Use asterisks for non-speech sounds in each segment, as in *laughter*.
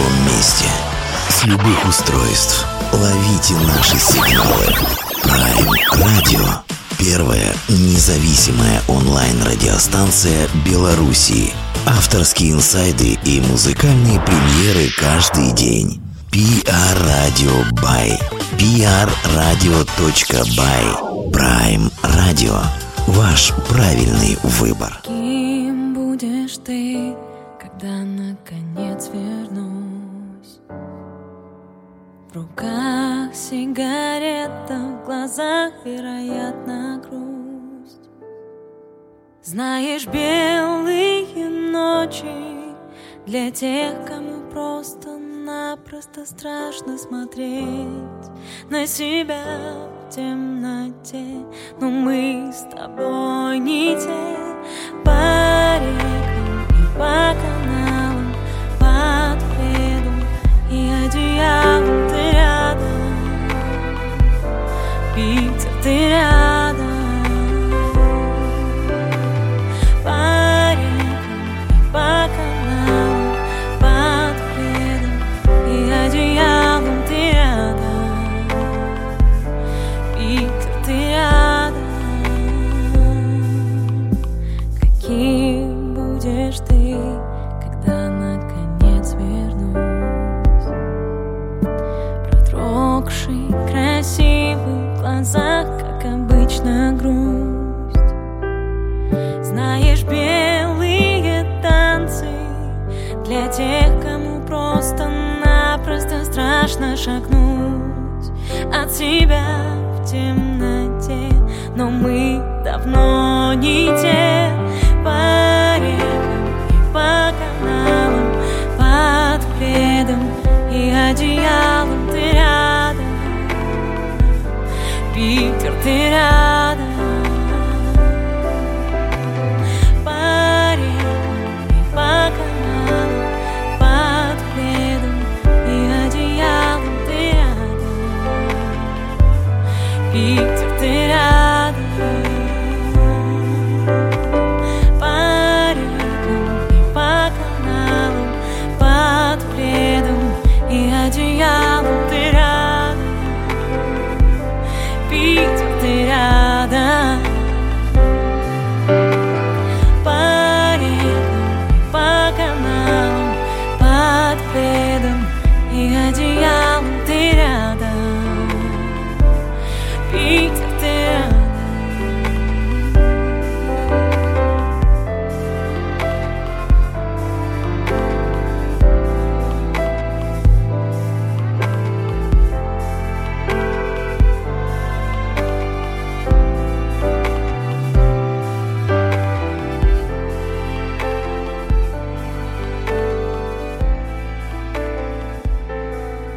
любом месте. С любых устройств. Ловите наши сигналы. Prime Radio. Первая независимая онлайн-радиостанция Белоруссии. Авторские инсайды и музыкальные премьеры каждый день. PR Radio by prradio.by Prime Radio. Ваш правильный выбор. Кем будешь ты, когда наконец вернусь? В руках сигарета, в глазах, вероятно, грусть. Знаешь, белые ночи для тех, кому просто-напросто страшно смотреть на себя в темноте, но мы с тобой не те по рекам и по каналам, и одеялом ты рядом, Питер, ты рядом. По обычно, грусть. Знаешь, белые танцы для тех, кому просто-напросто страшно шагнуть от себя в темноте, но мы давно не те по рекам и по каналам, под пледом и одеялом ты рядом, Питер, ты рядом.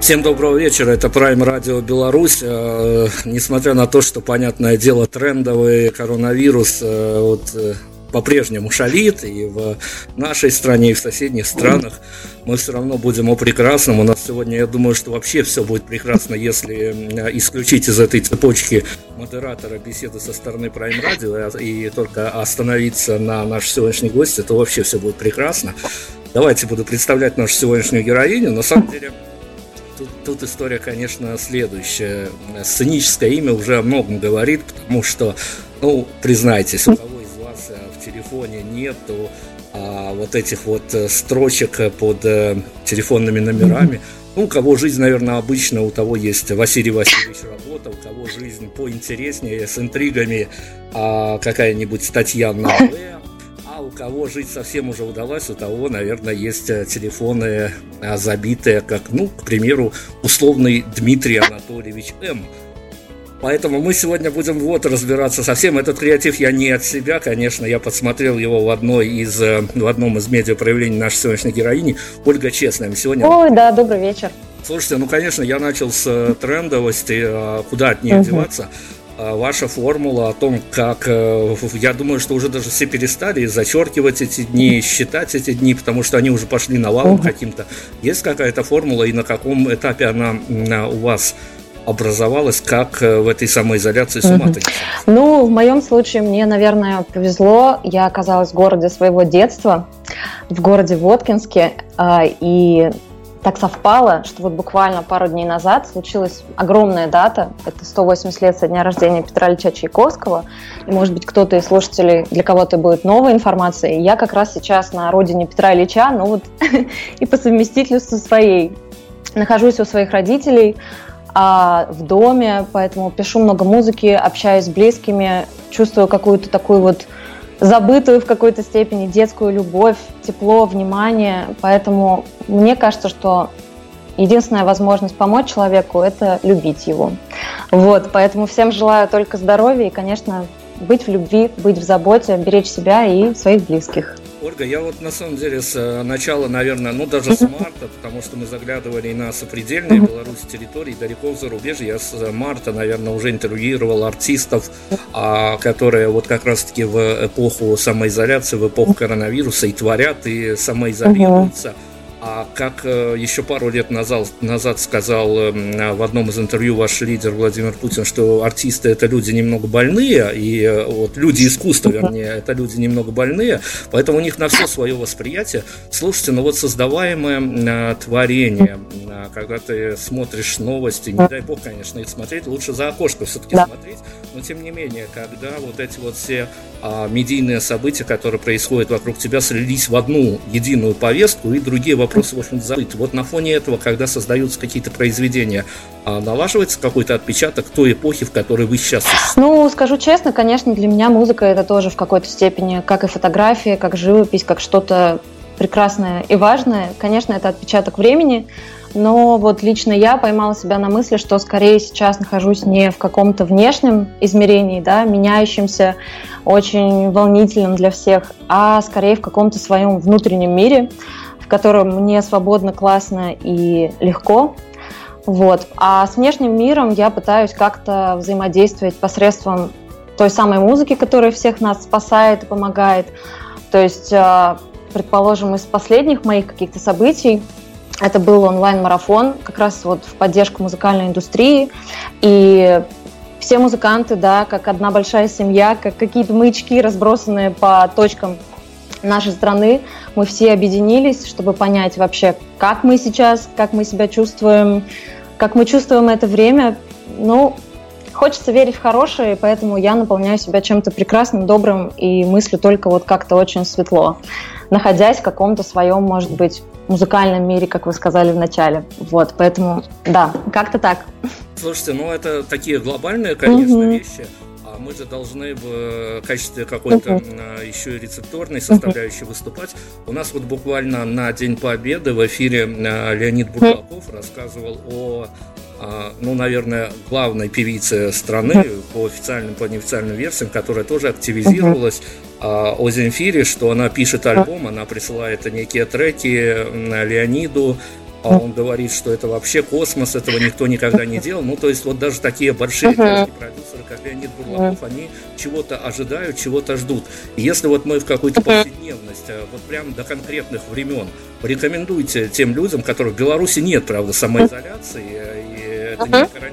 Всем доброго вечера, это Prime Radio Беларусь. Э, Несмотря на то, что, понятное дело, трендовый коронавирус э, вот, э, по-прежнему шалит и в нашей стране, и в соседних странах, мы все равно будем о прекрасном. У нас сегодня, я думаю, что вообще все будет прекрасно, если исключить из этой цепочки модератора беседы со стороны Prime Radio и только остановиться на нашей сегодняшней гости, то вообще все будет прекрасно. Давайте буду представлять нашу сегодняшнюю героиню. На самом деле, Тут, тут история, конечно, следующая. Сценическое имя уже о многом говорит, потому что, ну, признайтесь, у кого из вас э, в телефоне нету а, вот этих вот э, строчек э, под э, телефонными номерами. Ну, у кого жизнь, наверное, обычно, у того есть Василий Васильевич работа, у кого жизнь поинтереснее, с интригами, а, какая-нибудь Татьяна В. У кого жить совсем уже удалось, у того, наверное, есть э, телефоны а, забитые, как, ну, к примеру, условный Дмитрий Анатольевич М. Поэтому мы сегодня будем вот разбираться со всем. Этот креатив я не от себя, конечно, я подсмотрел его в одной из э, в одном из медиа проявлений нашей сегодняшней героини. Ольга Честная. Мы сегодня Ой, да, добрый вечер. Слушайте, ну, конечно, я начал с э, трендовости, а куда от нее деваться. А Ваша формула о том, как, э, я думаю, что уже даже все перестали зачеркивать эти дни, считать эти дни, потому что они уже пошли навалом каким-то. Есть какая-то формула, и на каком этапе она м, у вас образовалась, как э, в этой самоизоляции с ума Мгм. Ну, в моем случае мне, наверное, повезло. Я оказалась в городе своего детства, в городе Воткинске. а, И так совпало, что вот буквально пару дней назад случилась огромная дата. Это 180 лет со дня рождения Петра Ильича Чайковского. И, может быть, кто-то из слушателей, для кого-то будет новая информация. И я как раз сейчас на родине Петра Ильича, ну вот *laughs* и по совместительству своей. Нахожусь у своих родителей а, в доме, поэтому пишу много музыки, общаюсь с близкими, чувствую какую-то такую вот забытую в какой-то степени детскую любовь, тепло, внимание. Поэтому мне кажется, что единственная возможность помочь человеку – это любить его. Вот, поэтому всем желаю только здоровья и, конечно, быть в любви, быть в заботе, беречь себя и своих близких. Ольга, я вот на самом деле с э, начала, наверное, ну даже с марта, потому что мы заглядывали и на сопредельные Беларуси территории, далеко в зарубежье, я с марта, наверное, уже интервьюировал артистов, а, которые вот как раз-таки в эпоху самоизоляции, в эпоху коронавируса и творят, и самоизолируются. Uh-huh а как э, еще пару лет назад, назад сказал эм, в одном из интервью ваш лидер Владимир Путин, что артисты это люди немного больные, и э, вот люди искусства, вернее, это люди немного больные, поэтому у них на все свое восприятие. Слушайте, ну вот создаваемое э, творение, когда ты смотришь новости, не дай бог, конечно, их смотреть, лучше за окошко все-таки да. смотреть, но тем не менее, когда вот эти вот все а, медийные события, которые происходят вокруг тебя, слились в одну единую повестку, и другие вопросы в общем забыть. Вот на фоне этого, когда создаются какие-то произведения, а, налаживается какой-то отпечаток той эпохи, в которой вы сейчас Ну, скажу честно, конечно, для меня музыка это тоже в какой-то степени, как и фотография, как живопись, как что-то прекрасное и важное. Конечно, это отпечаток времени, но вот лично я поймала себя на мысли, что скорее сейчас нахожусь не в каком-то внешнем измерении, да, меняющемся, очень волнительном для всех, а скорее в каком-то своем внутреннем мире, в котором мне свободно, классно и легко. Вот. А с внешним миром я пытаюсь как-то взаимодействовать посредством той самой музыки, которая всех нас спасает и помогает. То есть, э, предположим, из последних моих каких-то событий это был онлайн-марафон, как раз вот в поддержку музыкальной индустрии. И все музыканты, да, как одна большая семья, как какие-то маячки, разбросанные по точкам нашей страны, мы все объединились, чтобы понять вообще, как мы сейчас, как мы себя чувствуем, как мы чувствуем это время. Ну, хочется верить в хорошее, поэтому я наполняю себя чем-то прекрасным, добрым и мыслю только вот как-то очень светло, находясь в каком-то своем, может быть, музыкальном мире, как вы сказали в начале. Вот, поэтому, да, как-то так. Слушайте, ну это такие глобальные, конечно, угу. вещи. А мы же должны в качестве какой-то uh-huh. еще и рецепторной составляющей uh-huh. выступать. У нас вот буквально на День Победы в эфире а, Леонид Бурлаков uh-huh. рассказывал о а, ну, наверное, главной певице страны по официальным, по неофициальным версиям, которая тоже активизировалась о Земфире, что она пишет альбом, она присылает некие треки Леониду, а он говорит, что это вообще космос, этого никто никогда не делал. Ну, то есть вот даже такие большие uh-huh. продюсеры, как Леонид Бурлаков, uh-huh. они чего-то ожидают, чего-то ждут. И если вот мы в какой-то uh-huh. повседневность, а, вот прям до конкретных времен, порекомендуйте тем людям, которые в Беларуси нет, правда, самоизоляции, э, и это не страна,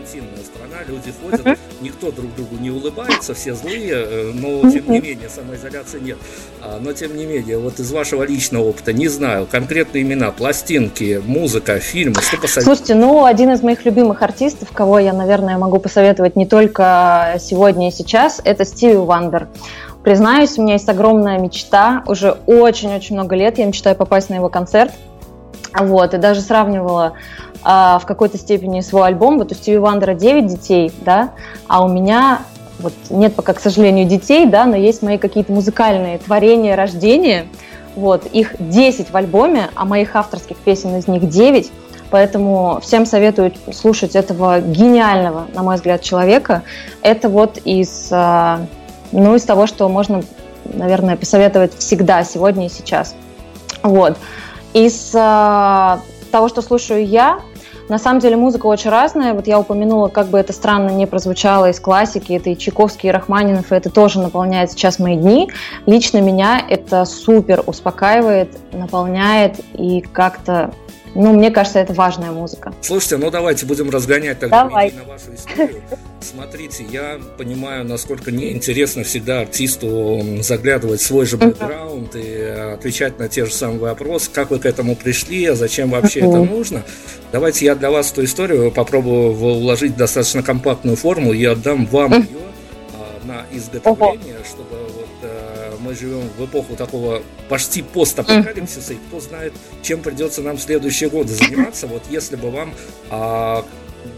люди ходят, uh-huh. никто друг другу не улыбается, все злые, э, но тем не менее самоизоляции нет. А, но тем не менее, вот из вашего личного опыта, не знаю, конкретные имена, пластинки, музыка, фильмы, что посоветуете? Слушайте, ну, один из моих любимых артистов, кого я, наверное, могу посоветовать не только сегодня и сейчас, это Стиви Вандер. Признаюсь, у меня есть огромная мечта, уже очень-очень много лет я мечтаю попасть на его концерт. Вот, и даже сравнивала а, в какой-то степени свой альбом. Вот у Стиви Вандера 9 детей, да, а у меня вот нет пока, к сожалению, детей, да, но есть мои какие-то музыкальные творения, рождения. Вот, их 10 в альбоме, а моих авторских песен из них 9. Поэтому всем советую слушать этого гениального, на мой взгляд, человека. Это вот из, а, ну, из того, что можно, наверное, посоветовать всегда, сегодня и сейчас. Вот. Из а, того, что слушаю я, на самом деле музыка очень разная. Вот я упомянула, как бы это странно не прозвучало из классики, это и Чайковский, и Рахманинов, и это тоже наполняет сейчас мои дни. Лично меня это супер успокаивает, наполняет и как-то ну, мне кажется, это важная музыка. Слушайте, ну давайте будем разгонять тогда Давай. на вашу историю. *laughs* Смотрите, я понимаю, насколько неинтересно всегда артисту заглядывать в свой же бэкграунд и отвечать на те же самые вопросы, как вы к этому пришли, а зачем вообще это нужно. Давайте я для вас эту историю попробую уложить в достаточно компактную форму и отдам вам ее а, на изготовление, чтобы вот мы живем в эпоху такого почти постапокалипсиса, и кто знает, чем придется нам в следующие годы заниматься. Вот если бы вам а,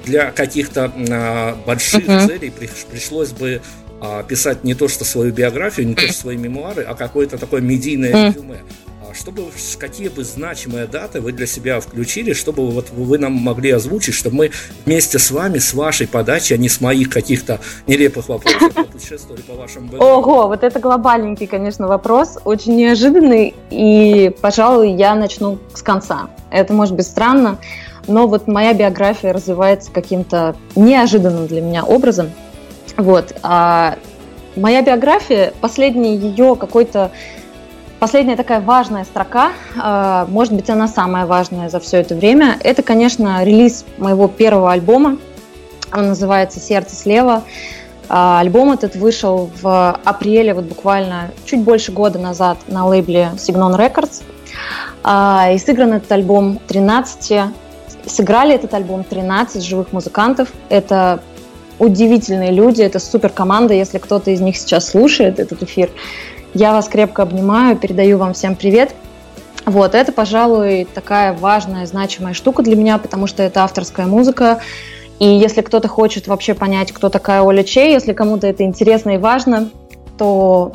для каких-то а, больших uh-huh. целей при, пришлось бы а, писать не то что свою биографию, не то что свои мемуары, а какое-то такое медийное uh-huh. резюме. А чтобы какие бы значимые даты вы для себя включили, чтобы вот вы нам могли озвучить, чтобы мы вместе с вами, с вашей подачи, а не с моих каких-то нелепых вопросов, *laughs* путешествовали по вашему бэкграунду. Ого, вот это глобальненький, конечно, вопрос, очень неожиданный, и, пожалуй, я начну с конца. Это может быть странно, но вот моя биография развивается каким-то неожиданным для меня образом. Вот. А моя биография, последний ее какой-то Последняя такая важная строка, а, может быть, она самая важная за все это время, это, конечно, релиз моего первого альбома. Он называется «Сердце слева». А, альбом этот вышел в апреле, вот буквально чуть больше года назад на лейбле Signon Records. А, и сыгран этот альбом 13 Сыграли этот альбом 13 живых музыкантов. Это удивительные люди, это супер команда. Если кто-то из них сейчас слушает этот эфир, я вас крепко обнимаю, передаю вам всем привет. Вот, это, пожалуй, такая важная, значимая штука для меня, потому что это авторская музыка. И если кто-то хочет вообще понять, кто такая Оля Чей, если кому-то это интересно и важно, то,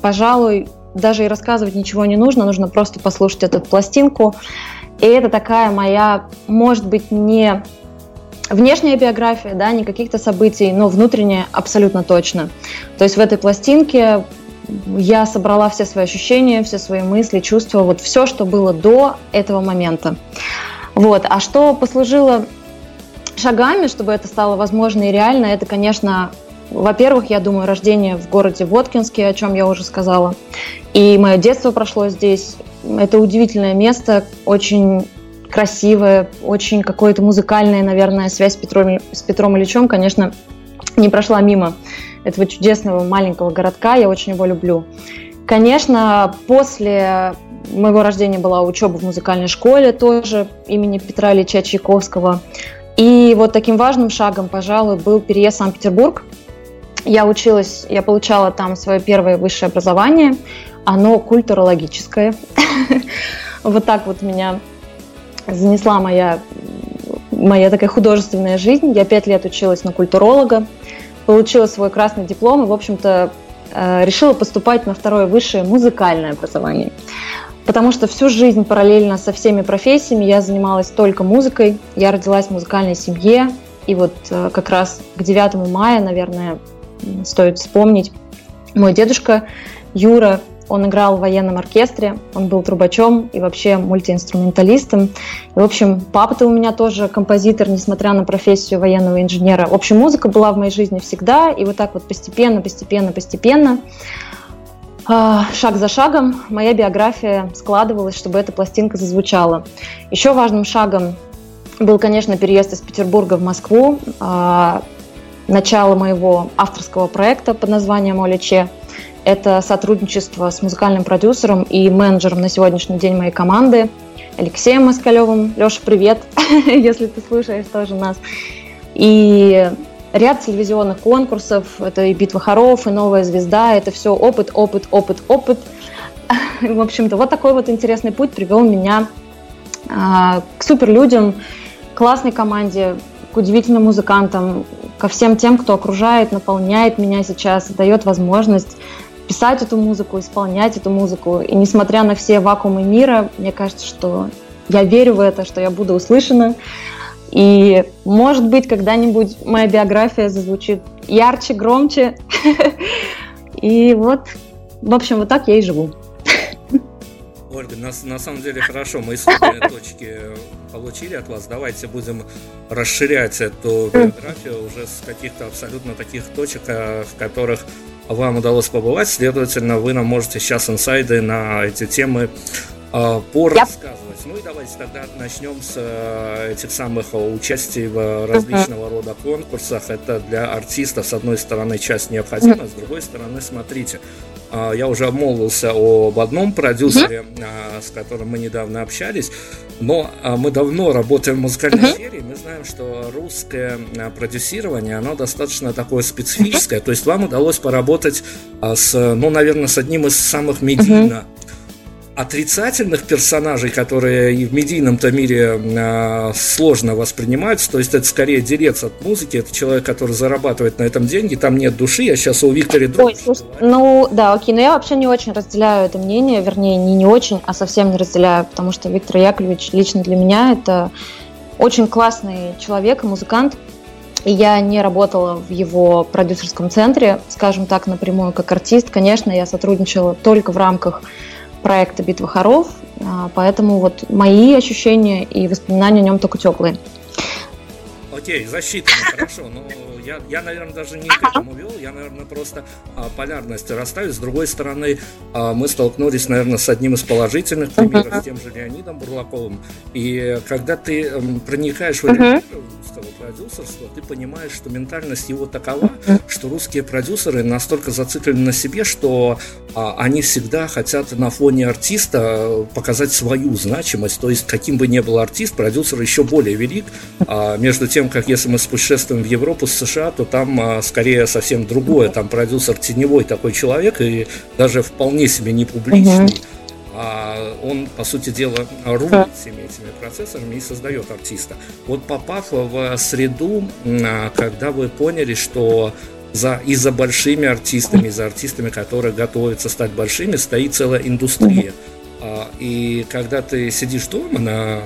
пожалуй, даже и рассказывать ничего не нужно, нужно просто послушать эту пластинку. И это такая моя, может быть, не внешняя биография, да, не каких-то событий, но внутренняя абсолютно точно. То есть в этой пластинке я собрала все свои ощущения, все свои мысли, чувства, вот все, что было до этого момента. Вот. А что послужило шагами, чтобы это стало возможно и реально, это, конечно, во-первых, я думаю, рождение в городе Воткинске, о чем я уже сказала. И мое детство прошло здесь. Это удивительное место, очень красивое, очень какое-то музыкальное, наверное, связь с Петром, с Петром Ильичем, конечно, не прошла мимо этого чудесного маленького городка. Я очень его люблю. Конечно, после моего рождения была учеба в музыкальной школе тоже имени Петра Ильича Чайковского. И вот таким важным шагом, пожалуй, был переезд в Санкт-Петербург. Я училась, я получала там свое первое высшее образование. Оно культурологическое. *laughs* Вот так вот меня занесла моя, моя такая художественная жизнь. Я пять лет училась на культуролога, получила свой красный диплом и, в общем-то, э, решила поступать на второе высшее музыкальное образование. Потому что всю жизнь параллельно со всеми профессиями я занималась только музыкой. Я родилась в музыкальной семье. И вот э, как раз к 9 мая, наверное, стоит вспомнить, мой дедушка Юра он играл в военном оркестре, он был трубачом и вообще мультиинструменталистом. И, в общем, папа-то у меня тоже композитор, несмотря на профессию военного инженера. В общем, музыка была в моей жизни всегда, и вот так вот постепенно, постепенно, постепенно, а, шаг за шагом моя биография складывалась, чтобы эта пластинка зазвучала. Еще важным шагом был, конечно, переезд из Петербурга в Москву, а, начало моего авторского проекта под названием «Олече», это сотрудничество с музыкальным продюсером и менеджером на сегодняшний день моей команды Алексеем Москалевым. Леша, привет, *laughs* если ты слушаешь тоже нас. И ряд телевизионных конкурсов, это и «Битва хоров», и «Новая звезда», это все опыт, опыт, опыт, опыт. *laughs* В общем-то, вот такой вот интересный путь привел меня а, к суперлюдям, классной команде, к удивительным музыкантам, ко всем тем, кто окружает, наполняет меня сейчас, дает возможность писать эту музыку, исполнять эту музыку. И несмотря на все вакуумы мира, мне кажется, что я верю в это, что я буду услышана. И, может быть, когда-нибудь моя биография зазвучит ярче, громче. *laughs* И вот, в общем, вот так я и живу. Ольга, на, на самом деле хорошо, мы исходные *laughs* точки получили от вас. Давайте будем расширять эту биографию уже с каких-то абсолютно таких точек, э, в которых вам удалось побывать, следовательно, вы нам можете сейчас инсайды на эти темы э, порассказывать. Ну и давайте тогда начнем с э, этих самых участий в различного рода конкурсах. Это для артистов, с одной стороны, часть необходима, с другой стороны, смотрите, э, я уже обмолвился об одном продюсере, э, с которым мы недавно общались, но э, мы давно работаем в музыкальной сфере, и мы знаем, что русское э, продюсирование, оно достаточно такое специфическое, то есть вам удалось поработать э, с, ну, наверное, с одним из самых медийно отрицательных персонажей, которые и в медийном-то мире э, сложно воспринимаются, то есть это скорее делец от музыки, это человек, который зарабатывает на этом деньги, там нет души, я сейчас у Виктора Ой, ну да, окей, но я вообще не очень разделяю это мнение, вернее, не не очень, а совсем не разделяю, потому что Виктор Яковлевич лично для меня это очень классный человек и музыкант, и я не работала в его продюсерском центре, скажем так, напрямую как артист. Конечно, я сотрудничала только в рамках проекта «Битва хоров», а, поэтому вот мои ощущения и воспоминания о нем только теплые. Окей, засчитано, хорошо, но я, я, наверное, даже не к этому вел, я, наверное, просто а, полярность расставил. С другой стороны, а, мы столкнулись, наверное, с одним из положительных примеров, с тем же Леонидом Бурлаковым. И когда ты м, проникаешь в этот мир русского продюсерства, ты понимаешь, что ментальность его такова, что русские продюсеры настолько зациклены на себе, что а, они всегда хотят на фоне артиста показать свою значимость. То есть, каким бы ни был артист, продюсер еще более велик. А, между тем, как если мы путешествуем в Европу с США, то там а, скорее совсем другое. Там продюсер теневой такой человек и даже вполне себе не публичный. А он, по сути дела, рулит всеми этими процессорами и создает артиста. Вот попав в среду, а, когда вы поняли, что за, и за большими артистами, и за артистами, которые готовятся стать большими, стоит целая индустрия. А, и когда ты сидишь дома на,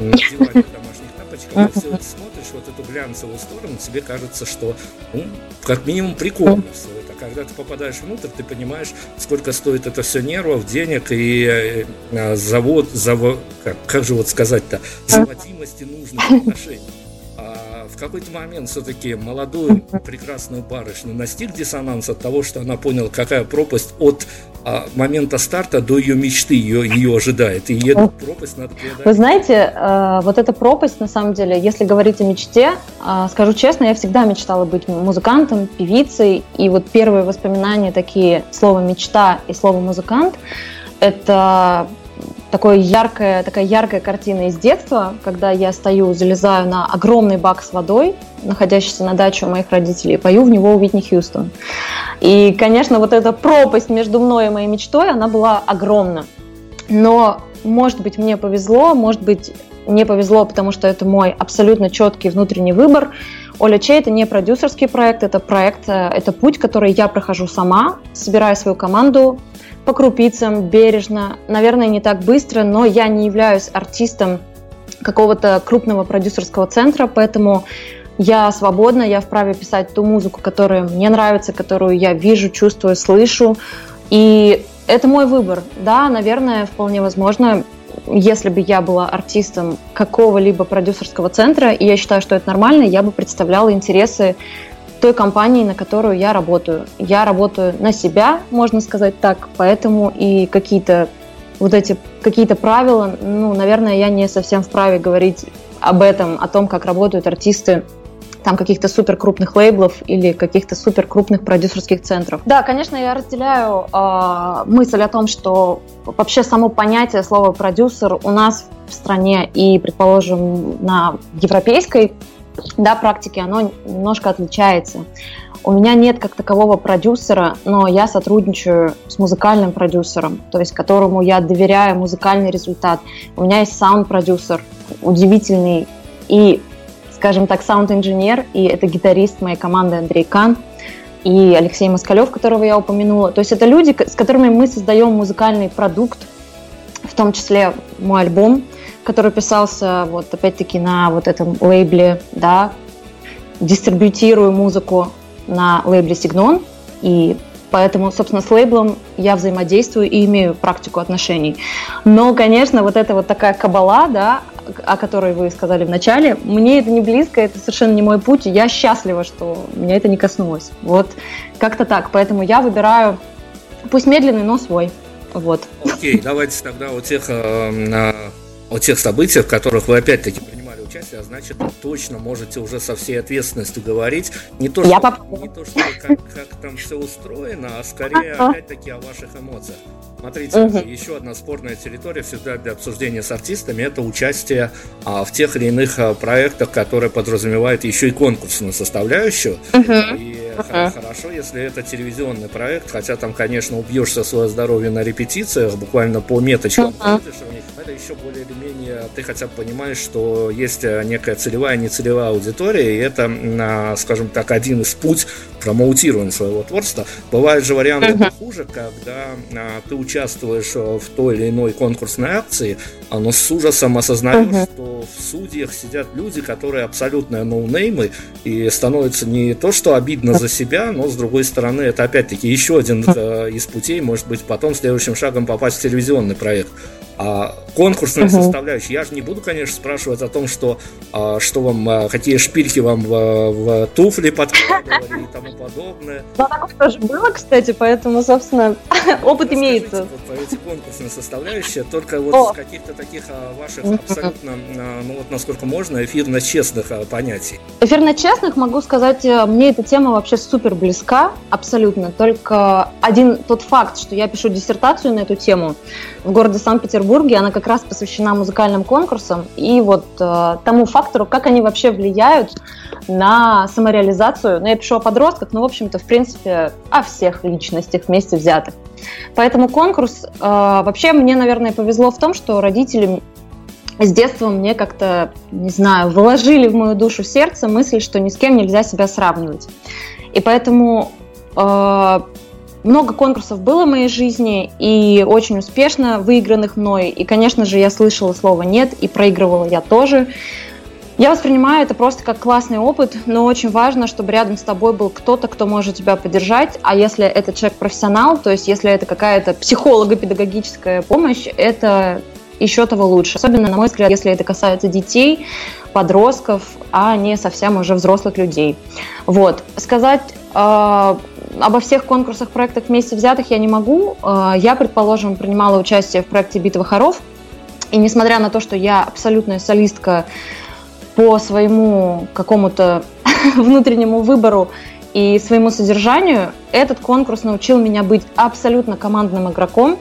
на *laughs* диване домашних тапочках, это смотришь, вот эту глянцевую сторону, тебе кажется, что ну, как минимум прикольно все. Когда ты попадаешь внутрь, ты понимаешь, сколько стоит это все нервов, денег и э, завод, завод как, как же вот сказать-то, заводимости нужных отношений в какой-то момент все-таки молодую прекрасную барышню настиг диссонанс от того, что она поняла, какая пропасть от а, момента старта до ее мечты ее, ее ожидает. И эту пропасть надо преодолеть. Вы знаете, э, вот эта пропасть, на самом деле, если говорить о мечте, э, скажу честно, я всегда мечтала быть музыкантом, певицей, и вот первые воспоминания такие, слово «мечта» и слово «музыкант», это такое яркое, такая яркая картина из детства, когда я стою, залезаю на огромный бак с водой, находящийся на даче у моих родителей, и пою в него Уитни Хьюстон. И, конечно, вот эта пропасть между мной и моей мечтой, она была огромна. Но, может быть, мне повезло, может быть, не повезло, потому что это мой абсолютно четкий внутренний выбор. Оля Чей – это не продюсерский проект, это проект, э, это путь, который я прохожу сама, собираю свою команду, по крупицам, бережно, наверное, не так быстро, но я не являюсь артистом какого-то крупного продюсерского центра, поэтому я свободна, я вправе писать ту музыку, которая мне нравится, которую я вижу, чувствую, слышу. И это мой выбор. Да, наверное, вполне возможно, если бы я была артистом какого-либо продюсерского центра, и я считаю, что это нормально, я бы представляла интересы той компании, на которую я работаю. Я работаю на себя, можно сказать так, поэтому и какие-то вот эти какие-то правила, ну, наверное, я не совсем вправе говорить об этом, о том, как работают артисты там каких-то супер крупных лейблов или каких-то супер крупных продюсерских центров. Да, конечно, я разделяю э, мысль о том, что вообще само понятие слова продюсер у нас в стране и, предположим, на европейской да, практики, оно немножко отличается. У меня нет как такового продюсера, но я сотрудничаю с музыкальным продюсером, то есть которому я доверяю музыкальный результат. У меня есть саунд-продюсер, удивительный и, скажем так, саунд-инженер, и это гитарист моей команды Андрей Кан и Алексей Москалев, которого я упомянула. То есть это люди, с которыми мы создаем музыкальный продукт, в том числе мой альбом, который писался вот опять-таки на вот этом лейбле, да, дистрибьютирую музыку на лейбле Сигнон, и поэтому, собственно, с лейблом я взаимодействую и имею практику отношений. Но, конечно, вот это вот такая кабала, да, о которой вы сказали в начале, мне это не близко, это совершенно не мой путь, и я счастлива, что меня это не коснулось. Вот как-то так, поэтому я выбираю, пусть медленный, но свой. Вот. Окей, давайте тогда о тех, э, о тех событиях, в которых вы опять-таки принимали участие, а значит, точно можете уже со всей ответственностью говорить. Не то, Я что, попробую. не то, что как, как там все устроено, а скорее, опять-таки, о ваших эмоциях. Смотрите, Мгм. еще одна спорная территория всегда для обсуждения с артистами это участие а, в тех или иных а, проектах, которые подразумевают еще и конкурсную составляющую. И х- хорошо, если это телевизионный проект, хотя там, конечно, убьешься свое здоровье на репетициях, буквально по меточкам Мгм. ходишь них. Это еще более или менее, ты хотя бы понимаешь, что есть э, некая целевая и нецелевая аудитория, и это, а, скажем так, один из путь промоутирования своего творчества. Бывают же варианты Мгм. хуже, когда а, ты участвуешь э, в той или иной конкурсной акции, а, но с ужасом осознаешь, Мгм. что в судьях сидят люди, которые абсолютно ноунеймы, и становится не то, что обидно за себя, но с другой стороны, это опять-таки еще один э, из путей, может быть, потом следующим шагом попасть в телевизионный проект. А конкурсная Мгм. составляющая, я же не буду, конечно, спрашивать о том, что, а, что вам, а, какие шпильки вам в, в туфли подкладывали и тому подобное. Ну, такое тоже было, кстати, поэтому, собственно, *laughs* опыт имеется. Вот про эти конкурсные составляющие, только вот О. с каких-то таких а, ваших абсолютно, а, ну вот насколько можно, эфирно-честных а, понятий. Эфирно честных могу сказать, э, мне эта тема вообще супер близка, абсолютно. Только один тот факт, что я пишу диссертацию на эту тему в городе Санкт-Петербурге, она как раз посвящена музыкальным конкурсам и вот э, тому фактору, как они вообще влияют на самореализацию. Ну, я пишу о подростках, но, в общем-то, в принципе, о всех личностях вместе взятых. Поэтому конкурс, э, вообще мне, наверное, повезло в том, что родители с детства мне как-то, не знаю, вложили в мою душу сердце мысль, что ни с кем нельзя себя сравнивать. И поэтому э, много конкурсов было в моей жизни и очень успешно выигранных мной. И, конечно же, я слышала слово «нет» и проигрывала я тоже. Я воспринимаю это просто как классный опыт, но очень важно, чтобы рядом с тобой был кто-то, кто может тебя поддержать. А если этот человек профессионал, то есть если это какая-то психолого-педагогическая помощь, это еще того лучше. Особенно, на мой взгляд, если это касается детей, подростков, а не совсем уже взрослых людей. Вот. Сказать э, обо всех конкурсах, проектах вместе взятых я не могу. Э, я, предположим, принимала участие в проекте «Битва хоров». И несмотря на то, что я абсолютная солистка по своему какому-то *laughs* внутреннему выбору и своему содержанию, этот конкурс научил меня быть абсолютно командным игроком.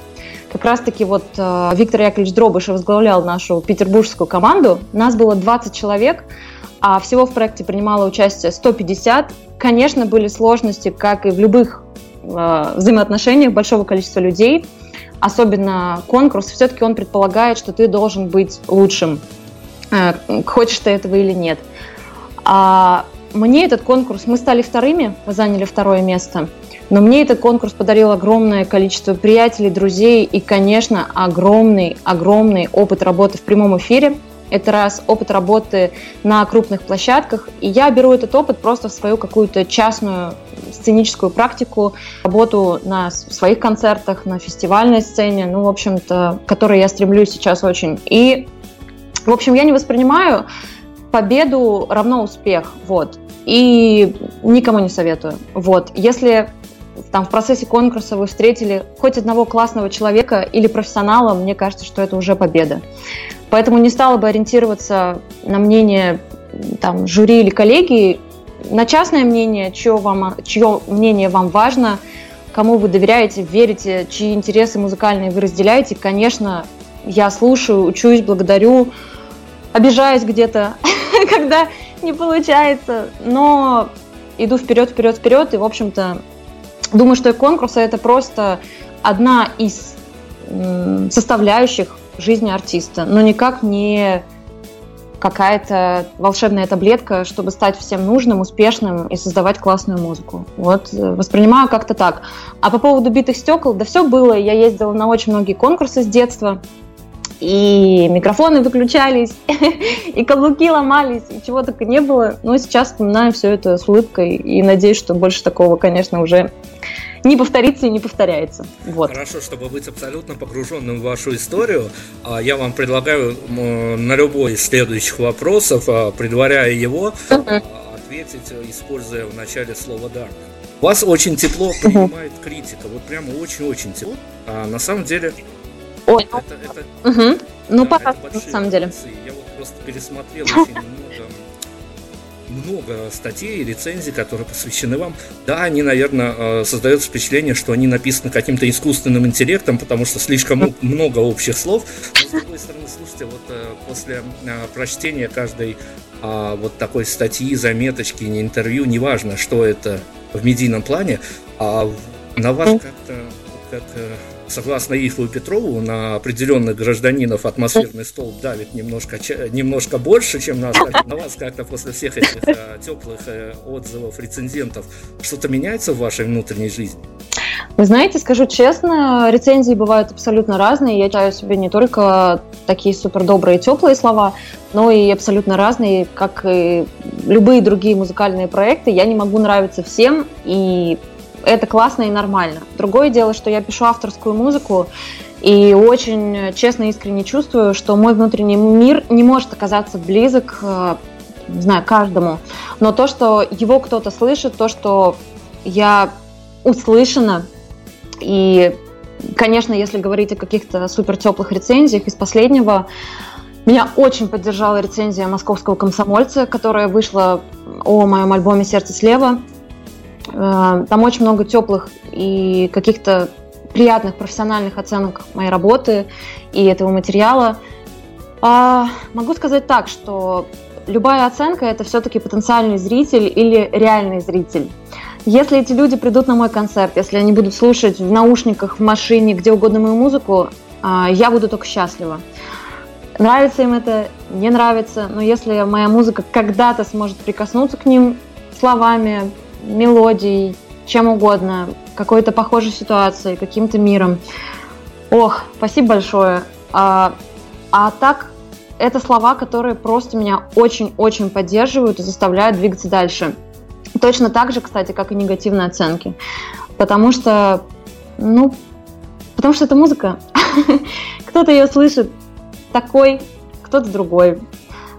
Как раз-таки вот э, Виктор Яковлевич Дробышев возглавлял нашу петербургскую команду. Нас было 20 человек, а всего в проекте принимало участие 150. Конечно, были сложности, как и в любых э, взаимоотношениях большого количества людей. Особенно конкурс, все-таки он предполагает, что ты должен быть лучшим, э, хочешь ты этого или нет. А мне этот конкурс, мы стали вторыми, мы заняли второе место, но мне этот конкурс подарил огромное количество приятелей, друзей и, конечно, огромный, огромный опыт работы в прямом эфире. Это раз опыт работы на крупных площадках. И я беру этот опыт просто в свою какую-то частную сценическую практику, работу на своих концертах, на фестивальной сцене, ну, в общем-то, к которой я стремлюсь сейчас очень. И, в общем, я не воспринимаю победу равно успех, вот. И никому не советую. Вот. Если там в процессе конкурса вы встретили хоть одного классного человека или профессионала, мне кажется, что это уже победа. Поэтому не стала бы ориентироваться на мнение там, жюри или коллеги, на частное мнение, чье, вам, чье мнение вам важно, кому вы доверяете, верите, чьи интересы музыкальные вы разделяете. Конечно, я слушаю, учусь, благодарю, обижаюсь где-то, *laughs* когда не получается, но иду вперед, вперед, вперед, и, в общем-то, думаю, что конкурсы это просто одна из составляющих жизни артиста, но никак не какая-то волшебная таблетка, чтобы стать всем нужным, успешным и создавать классную музыку. Вот, воспринимаю как-то так. А по поводу битых стекол, да все было. Я ездила на очень многие конкурсы с детства, и микрофоны выключались, *laughs* и каблуки ломались, и чего только не было. Но сейчас вспоминаю все это с улыбкой и надеюсь, что больше такого, конечно, уже не повторится и не повторяется. Вот. Хорошо, чтобы быть абсолютно погруженным в вашу историю, я вам предлагаю на любой из следующих вопросов, предваряя его, uh-huh. ответить, используя в начале слово «да». Вас очень тепло принимает критика, вот прямо очень-очень тепло. А на самом деле Ой, ну, это, это, угу. ну да, пока, на самом деле. Я вот просто пересмотрел очень много много статей рецензий, которые посвящены вам. Да, они, наверное, э, создают впечатление, что они написаны каким-то искусственным интеллектом, потому что слишком много общих слов. Но, с другой стороны, слушайте, вот э, после э, прочтения каждой а, вот такой статьи, заметочки, не интервью, неважно, что это в медийном плане, а на вас как-то как согласно Ифу Петрову, на определенных гражданинов атмосферный столб давит немножко, немножко больше, чем на, на вас как-то после всех этих э, теплых э, отзывов рецензентов. Что-то меняется в вашей внутренней жизни? Вы знаете, скажу честно, рецензии бывают абсолютно разные. Я читаю себе не только такие супер добрые, теплые слова, но и абсолютно разные, как и любые другие музыкальные проекты. Я не могу нравиться всем, и это классно и нормально. Другое дело, что я пишу авторскую музыку, и очень честно и искренне чувствую, что мой внутренний мир не может оказаться близок, э, не знаю, каждому. Но то, что его кто-то слышит, то, что я услышана, и, конечно, если говорить о каких-то супер теплых рецензиях из последнего, меня очень поддержала рецензия московского комсомольца, которая вышла о моем альбоме «Сердце слева». Э, там очень много теплых и каких-то приятных профессиональных оценок моей работы и этого материала. А, могу сказать так, что любая оценка это все-таки потенциальный зритель или реальный зритель. Если эти люди придут на мой концерт, если они будут слушать в наушниках, в машине, где угодно мою музыку, а, я буду только счастлива. Нравится им это, не нравится, но если моя музыка когда-то сможет прикоснуться к ним словами, мелодией, чем угодно, какой-то похожей ситуацией, каким-то миром. Ох, спасибо большое. А, а так, это слова, которые просто меня очень-очень поддерживают и заставляют двигаться дальше. Точно так же, кстати, как и негативные оценки. Потому что, ну, потому что это музыка. *laughs* Кто-то ее слышит такой, кто-то другой.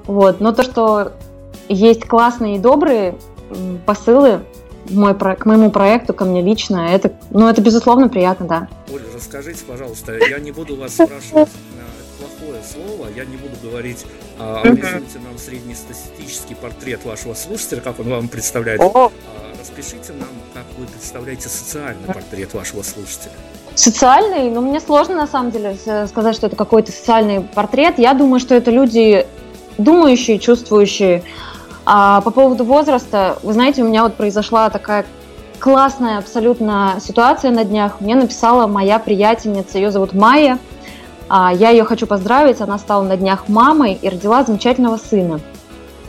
Вот. Но то, что есть классные и добрые посылы, мой, к моему проекту, ко мне лично, это, ну, это безусловно приятно, да. Оля, расскажите, пожалуйста, я не буду вас спрашивать плохое слово, я не буду говорить, а, нам среднестатистический портрет вашего слушателя, как он вам представляет. А, распишите нам, как вы представляете социальный портрет вашего слушателя. Социальный? Ну, мне сложно, на самом деле, сказать, что это какой-то социальный портрет. Я думаю, что это люди думающие, чувствующие, а по поводу возраста, вы знаете, у меня вот произошла такая классная абсолютно ситуация на днях. Мне написала моя приятельница, ее зовут Майя. А, я ее хочу поздравить, она стала на днях мамой и родила замечательного сына.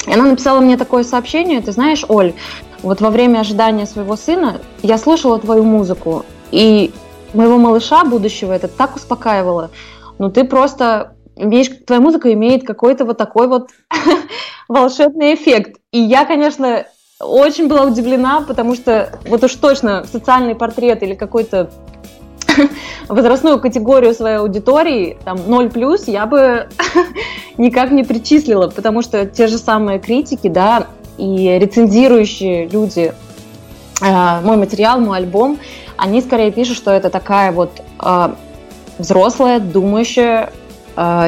И она написала мне такое сообщение, ты знаешь, Оль, вот во время ожидания своего сына я слушала твою музыку, и моего малыша будущего это так успокаивало. Ну ты просто имеешь, твоя музыка имеет какой-то вот такой вот *laughs* волшебный эффект. И я, конечно, очень была удивлена, потому что вот уж точно социальный портрет или какой-то *laughs* возрастную категорию своей аудитории, там 0 плюс, я бы *laughs* никак не причислила, потому что те же самые критики, да, и рецензирующие люди э, мой материал, мой альбом, они скорее пишут, что это такая вот э, взрослая, думающая,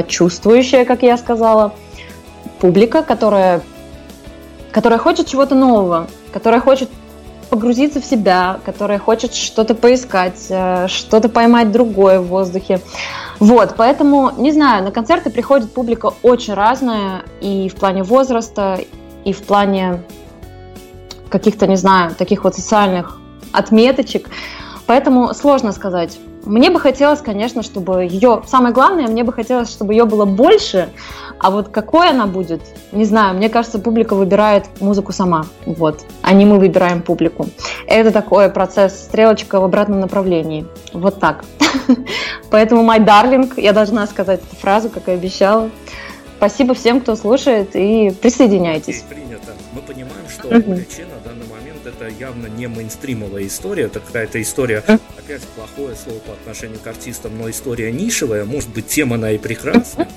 чувствующая, как я сказала, публика, которая, которая хочет чего-то нового, которая хочет погрузиться в себя, которая хочет что-то поискать, э, что-то поймать другое в воздухе. Вот, поэтому, не знаю, на концерты приходит публика очень разная и в плане возраста, и в плане каких-то, не знаю, таких вот социальных отметочек. Поэтому сложно сказать. Мне бы хотелось, конечно, чтобы ее... Самое главное, мне бы хотелось, чтобы ее было больше, а вот какой она будет, не знаю. Мне кажется, публика выбирает музыку сама, вот, а не мы выбираем публику. Это такой процесс, стрелочка в обратном направлении. Вот так. *laughs* Поэтому, my darling, я должна сказать эту фразу, как и обещала. Спасибо всем, кто слушает, и присоединяйтесь. Принято. Мы понимаем, что это явно не мейнстримовая история, это какая-то история, опять плохое слово по отношению к артистам, но история нишевая, может быть, тема она и прекрасна,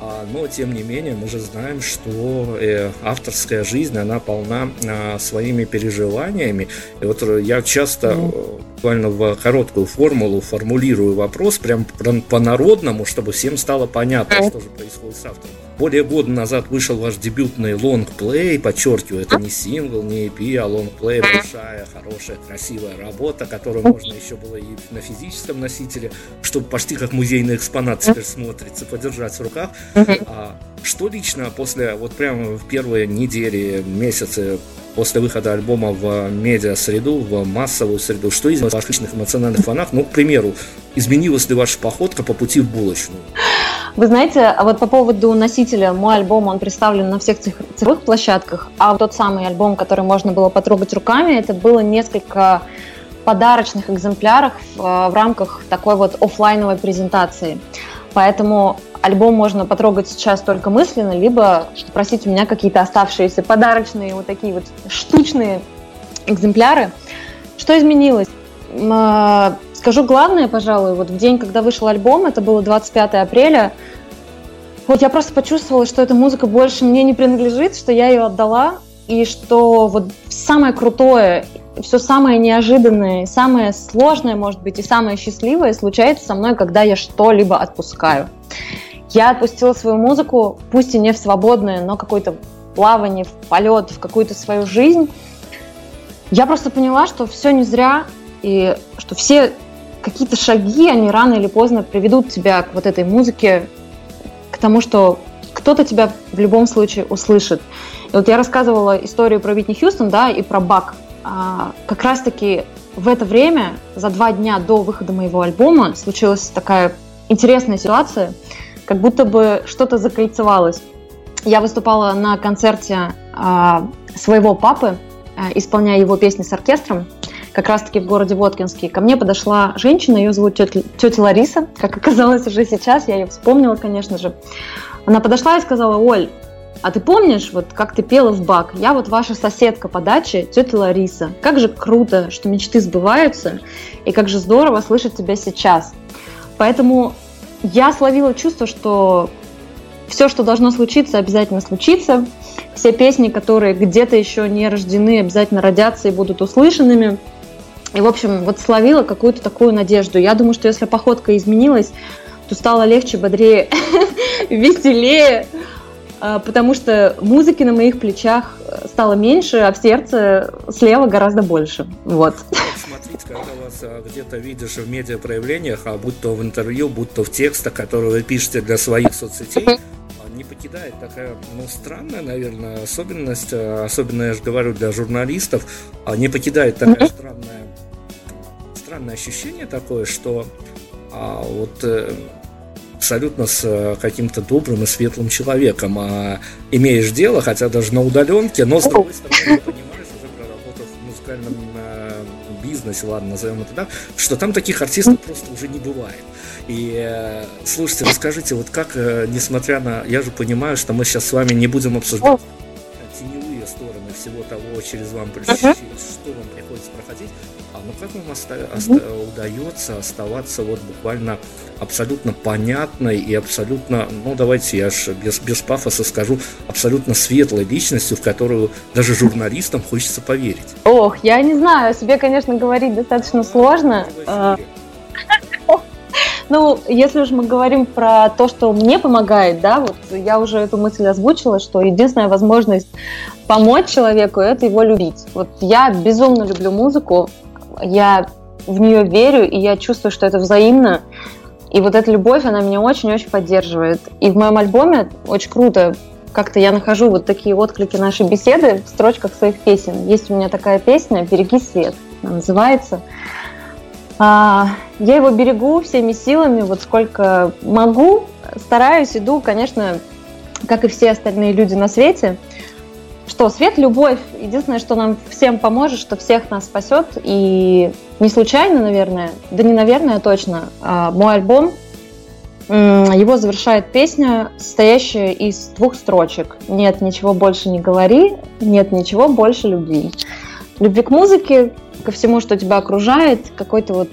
а, но тем не менее мы же знаем, что э, авторская жизнь, она полна а, своими переживаниями. И вот я часто mm. буквально в короткую формулу формулирую вопрос прям по-народному, чтобы всем стало понятно, что же происходит с автором. Более года назад вышел ваш дебютный лонгплей, подчеркиваю, это не сингл, не EP, а лонгплей, большая, хорошая, красивая работа, которую можно еще было и на физическом носителе, чтобы почти как музейный экспонат теперь смотрится, подержать в руках. А что лично после, вот прямо в первые недели, месяцы после выхода альбома в медиа-среду, в массовую среду, что изменилось в ваших личных эмоциональных фонах? Ну, к примеру, изменилась ли ваша походка по пути в булочную? Вы знаете, а вот по поводу носителя, мой альбом, он представлен на всех цифровых площадках, а тот самый альбом, который можно было потрогать руками, это было несколько подарочных экземпляров в, э, в рамках такой вот офлайновой презентации. Поэтому альбом можно потрогать сейчас только мысленно, либо просить у меня какие-то оставшиеся подарочные вот такие вот штучные экземпляры. Что изменилось? Э, скажу главное, пожалуй, вот в день, когда вышел альбом, это было 25 апреля, вот я просто почувствовала, что эта музыка больше мне не принадлежит, что я ее отдала, и что вот самое крутое, все самое неожиданное, самое сложное, может быть, и самое счастливое случается со мной, когда я что-либо отпускаю. Я отпустила свою музыку, пусть и не в свободное, но какое-то плавание, в полет, в какую-то свою жизнь. Я просто поняла, что все не зря, и что все какие-то шаги, они рано или поздно приведут тебя к вот этой музыке, к тому, что кто-то тебя в любом случае услышит. И вот я рассказывала историю про Витни Хьюстон, да, и про Бак. А, как раз-таки в это время, за два дня до выхода моего альбома, случилась такая интересная ситуация, как будто бы что-то закольцевалось. Я выступала на концерте а, своего папы, а, исполняя его песни с оркестром, как раз-таки в городе Воткинске. Ко мне подошла женщина, ее зовут тетя, тетя Лариса, как оказалось уже сейчас, я ее вспомнила, конечно же. Она подошла и сказала, Оль, а ты помнишь, вот как ты пела в бак? Я вот ваша соседка по даче, тетя Лариса. Как же круто, что мечты сбываются, и как же здорово слышать тебя сейчас. Поэтому я словила чувство, что все, что должно случиться, обязательно случится. Все песни, которые где-то еще не рождены, обязательно родятся и будут услышанными. И, в общем, вот словила какую-то такую надежду. Я думаю, что если походка изменилась, то стало легче, бодрее, *laughs* веселее, потому что музыки на моих плечах стало меньше, а в сердце слева гораздо больше. Вот. Смотрите, когда вас а, где-то видишь в медиапроявлениях, а будь то в интервью, будь то в текстах, которые вы пишете для своих соцсетей, а, не покидает такая, ну, странная, наверное, особенность, особенно, я же говорю, для журналистов, не покидает такая странная странное ощущение такое, что а, вот э, абсолютно с э, каким-то добрым и светлым человеком а, имеешь дело, хотя даже на удаленке, но с другой стороны понимаешь, уже проработав в музыкальном э, бизнесе, ладно, назовем это так, что там таких артистов просто уже не бывает. И э, слушайте, расскажите, вот как, несмотря на, я же понимаю, что мы сейчас с вами не будем обсуждать теневые стороны всего того, через вам, через что вам но как вам оста- оста- удается оставаться вот буквально абсолютно понятной и абсолютно, ну давайте я ж без, без пафоса скажу, абсолютно светлой личностью, в которую даже журналистам хочется поверить? Ох, я не знаю, о себе, конечно, говорить достаточно сложно. А, *laughs* ну, если уж мы говорим про то, что мне помогает, да, вот я уже эту мысль озвучила, что единственная возможность помочь человеку – это его любить. Вот я безумно люблю музыку, я в нее верю, и я чувствую, что это взаимно. И вот эта любовь, она меня очень-очень поддерживает. И в моем альбоме очень круто, как-то я нахожу вот такие отклики нашей беседы в строчках своих песен. Есть у меня такая песня «Береги свет», она называется. А, я его берегу всеми силами, вот сколько могу, стараюсь, иду, конечно, как и все остальные люди на свете – что свет, любовь, единственное, что нам всем поможет, что всех нас спасет. И не случайно, наверное, да не наверное, а точно, а мой альбом, его завершает песня, состоящая из двух строчек. Нет, ничего больше не говори, нет, ничего больше любви. Любви к музыке, ко всему, что тебя окружает, какой-то вот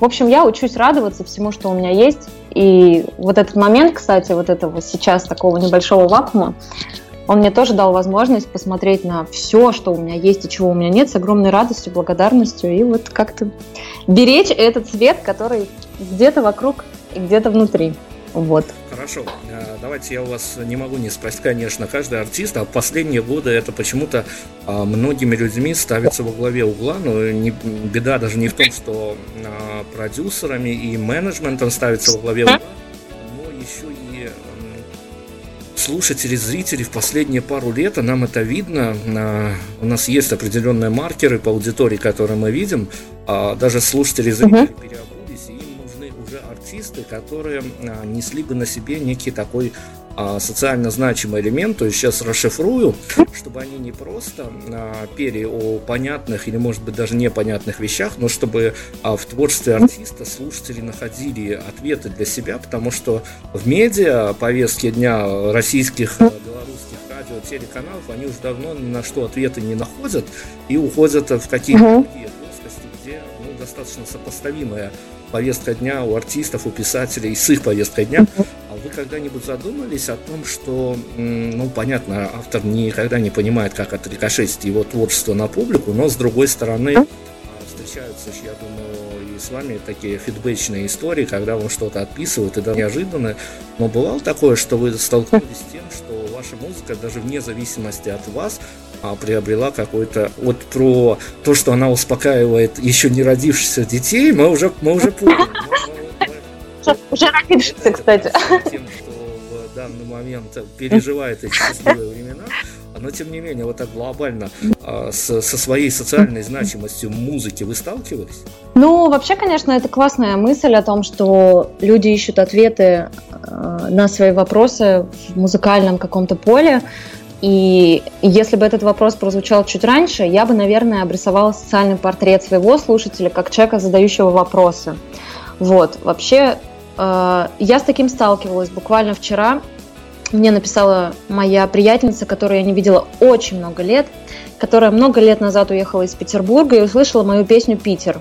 В общем, я учусь радоваться всему, что у меня есть. И вот этот момент, кстати, вот этого сейчас такого небольшого вакуума, он мне тоже дал возможность посмотреть на все, что у меня есть и чего у меня нет, с огромной радостью, благодарностью. И вот как-то беречь этот свет, который где-то вокруг и где-то внутри. Вот. Хорошо, а, давайте я у вас не могу не спросить, конечно, каждый артист, а в последние годы это почему-то а, многими людьми ставится во главе угла, но не, беда даже не в том, что а, продюсерами и менеджментом ставится во главе угла, но еще и слушатели, зрители в последние пару лет, а нам это видно, у нас есть определенные маркеры по аудитории, которые мы видим, даже слушатели, зрители переобуваются артисты, которые а, несли бы на себе некий такой а, социально значимый элемент, то есть сейчас расшифрую, чтобы они не просто а, пели о понятных или, может быть, даже непонятных вещах, но чтобы в творчестве артиста слушатели находили ответы для себя, потому что в медиа повестке дня российских, белорусских радио, телеканалов, они уже давно ни на что ответы не находят и уходят в какие-то другие плоскости, где ну, достаточно сопоставимая повестка дня у артистов, у писателей с их повесткой дня. Вы когда-нибудь задумались о том, что, ну, понятно, автор никогда не понимает, как отрикошетить его творчество на публику, но, с другой стороны, встречаются, я думаю, и с вами такие фидбэчные истории, когда вам что-то отписывают, и да, неожиданно. Но бывало такое, что вы столкнулись с тем, что ваша музыка, даже вне зависимости от вас, а, приобрела какой-то... Вот про то, что она успокаивает еще не родившихся детей, мы уже, мы уже *laughs* поняли. Уже родившихся, кстати. Тем, кто в данный момент переживает эти счастливые времена, но тем не менее, вот так глобально а, со своей социальной значимостью музыки вы сталкивались? Ну, вообще, конечно, это классная мысль о том, что люди ищут ответы а, на свои вопросы в музыкальном каком-то поле. И если бы этот вопрос прозвучал чуть раньше, я бы, наверное, обрисовала социальный портрет своего слушателя как человека, задающего вопросы. Вот, вообще, э, я с таким сталкивалась буквально вчера. Мне написала моя приятельница, которую я не видела очень много лет, которая много лет назад уехала из Петербурга и услышала мою песню «Питер».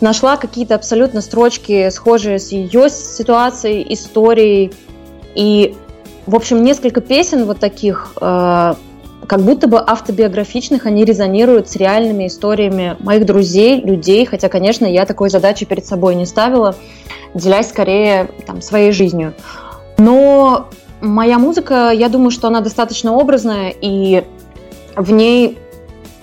Нашла какие-то абсолютно строчки, схожие с ее ситуацией, историей, и в общем, несколько песен вот таких, э, как будто бы автобиографичных, они резонируют с реальными историями моих друзей, людей, хотя, конечно, я такой задачи перед собой не ставила, делясь скорее там, своей жизнью. Но моя музыка, я думаю, что она достаточно образная, и в ней